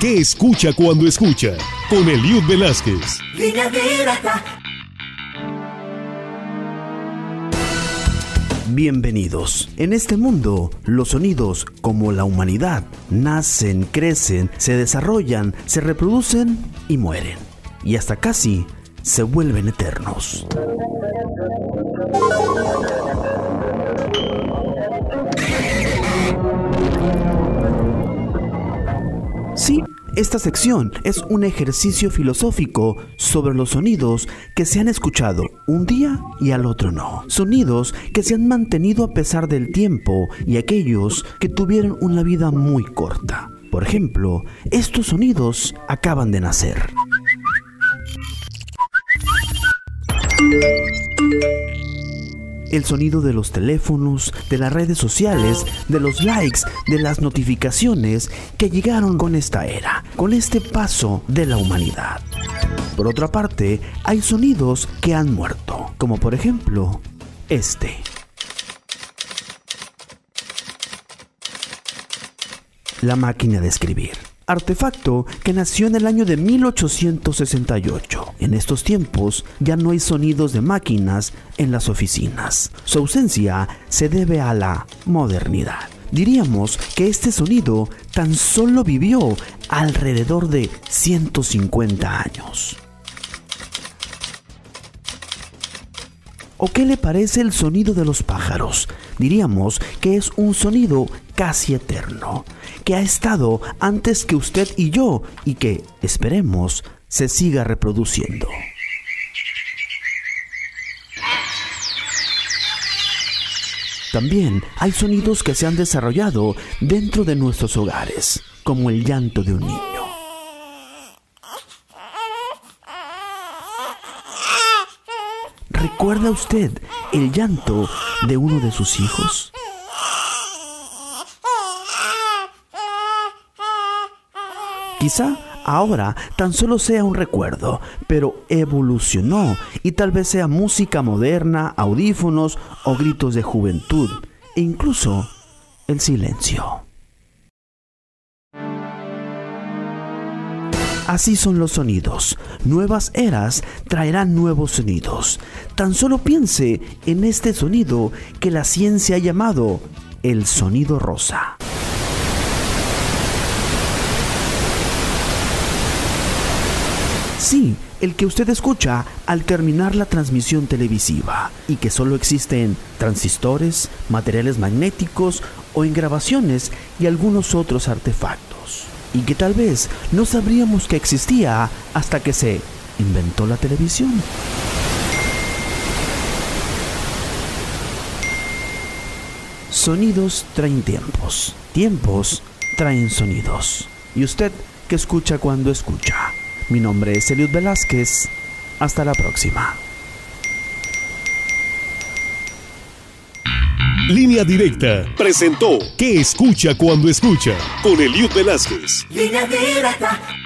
¿Qué escucha cuando escucha? Con Eliud Velázquez. Bienvenidos. En este mundo, los sonidos, como la humanidad, nacen, crecen, se desarrollan, se reproducen y mueren. Y hasta casi se vuelven eternos. Sí, esta sección es un ejercicio filosófico sobre los sonidos que se han escuchado un día y al otro no. Sonidos que se han mantenido a pesar del tiempo y aquellos que tuvieron una vida muy corta. Por ejemplo, estos sonidos acaban de nacer. El sonido de los teléfonos, de las redes sociales, de los likes, de las notificaciones que llegaron con esta era, con este paso de la humanidad. Por otra parte, hay sonidos que han muerto, como por ejemplo este. La máquina de escribir artefacto que nació en el año de 1868. En estos tiempos ya no hay sonidos de máquinas en las oficinas. Su ausencia se debe a la modernidad. Diríamos que este sonido tan solo vivió alrededor de 150 años. ¿O qué le parece el sonido de los pájaros? Diríamos que es un sonido casi eterno, que ha estado antes que usted y yo y que, esperemos, se siga reproduciendo. También hay sonidos que se han desarrollado dentro de nuestros hogares, como el llanto de un niño. ¿Recuerda usted el llanto de uno de sus hijos? Quizá ahora tan solo sea un recuerdo, pero evolucionó y tal vez sea música moderna, audífonos o gritos de juventud, e incluso el silencio. Así son los sonidos. Nuevas eras traerán nuevos sonidos. Tan solo piense en este sonido que la ciencia ha llamado el sonido rosa. Sí, el que usted escucha al terminar la transmisión televisiva y que solo existe en transistores, materiales magnéticos o en grabaciones y algunos otros artefactos. Y que tal vez no sabríamos que existía hasta que se inventó la televisión. Sonidos traen tiempos, tiempos traen sonidos. ¿Y usted qué escucha cuando escucha? Mi nombre es Eliud Velázquez. Hasta la próxima. Línea Directa presentó ¿Qué escucha cuando escucha? Con Eliud Velázquez. Línea Directa.